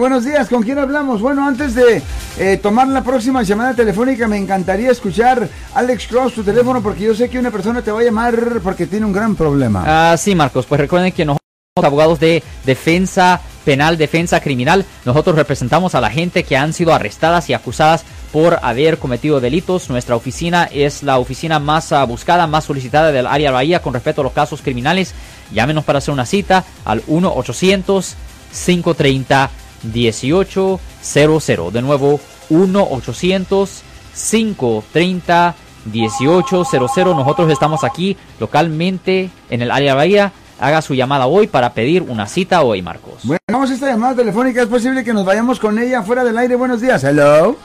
Buenos días, ¿con quién hablamos? Bueno, antes de eh, tomar la próxima llamada telefónica, me encantaría escuchar, Alex Cross, tu teléfono, porque yo sé que una persona te va a llamar porque tiene un gran problema. Ah, sí, Marcos, pues recuerden que nosotros somos abogados de defensa penal, defensa criminal. Nosotros representamos a la gente que han sido arrestadas y acusadas por haber cometido delitos. Nuestra oficina es la oficina más uh, buscada, más solicitada del área Bahía con respecto a los casos criminales. Llámenos para hacer una cita al 1-800-530. 1800. De nuevo, 1-800-530-1800. Nosotros estamos aquí localmente en el área Bahía. Haga su llamada hoy para pedir una cita hoy, Marcos. Bueno, vamos a esta llamada telefónica. Es posible que nos vayamos con ella fuera del aire. Buenos días. Hello.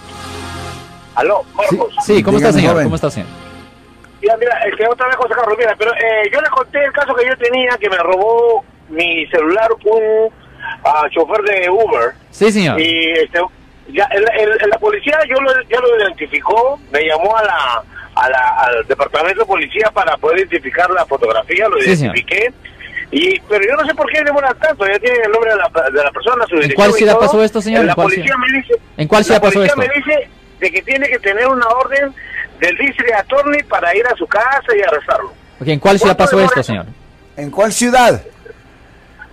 Aló, Marcos. Sí, ¿cómo está, Dígame, señor? joven. ¿Cómo está, señor? Mira, mira, este, otra vez José Carlos, mira, pero eh, yo le conté el caso que yo tenía, que me robó mi celular un ah, chofer de Uber. Sí, señor. Y este, ya, el, el- la policía yo lo, ya lo identificó, me llamó a la, a la, al departamento de policía para poder identificar la fotografía, lo Sí, señor. identifiqué. Y, pero yo no sé por qué demora tanto, ya tienen el nombre de la, de la persona, su dirección cuál ciudad pasó esto, señor? La ¿En cuál policía ciudad? me dice... ¿En cuál la ciudad pasó policía me dice de que tiene que tener una orden del district attorney para ir a su casa y arrestarlo. Ok, ¿En cuál ciudad ¿Cuánto pasó esto, señor? ¿En cuál ciudad?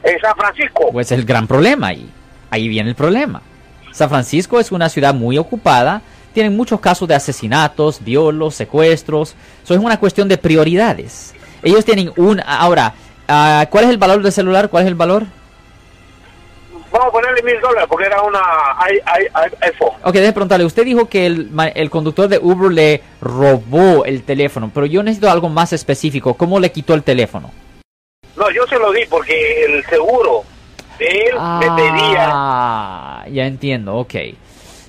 En San Francisco. Pues el gran problema ahí. Ahí viene el problema. San Francisco es una ciudad muy ocupada. Tienen muchos casos de asesinatos, violos, secuestros. Eso es una cuestión de prioridades. Ellos tienen un... Ahora, ah, ¿cuál es el valor del celular? ¿Cuál es el valor? Vamos a ponerle mil dólares porque era una iPhone. Ok, déjeme preguntarle. Usted dijo que el, el conductor de Uber le robó el teléfono, pero yo necesito algo más específico. ¿Cómo le quitó el teléfono? No, yo se lo di porque el seguro de él me pedía. Ah, ya entiendo, ok.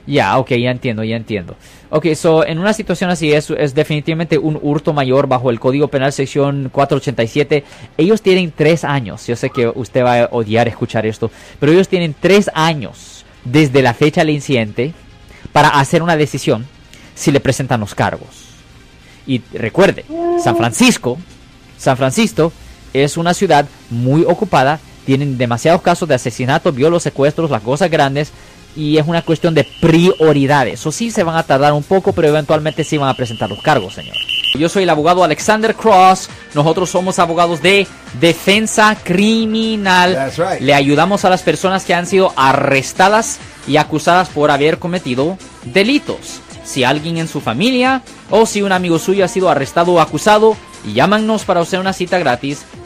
Ya, ok, ya entiendo, ya entiendo. Ok, so, en una situación así es, es definitivamente un hurto mayor bajo el Código Penal sección 487. Ellos tienen tres años, yo sé que usted va a odiar escuchar esto, pero ellos tienen tres años desde la fecha del incidente para hacer una decisión si le presentan los cargos. Y recuerde, San Francisco, San Francisco es una ciudad muy ocupada, tienen demasiados casos de asesinatos, violos, secuestros, las cosas grandes, y es una cuestión de prioridades. O sí se van a tardar un poco, pero eventualmente sí van a presentar los cargos, señor. Yo soy el abogado Alexander Cross, nosotros somos abogados de defensa criminal. That's right. Le ayudamos a las personas que han sido arrestadas y acusadas por haber cometido delitos. Si alguien en su familia o si un amigo suyo ha sido arrestado o acusado, llámanos para hacer una cita gratis.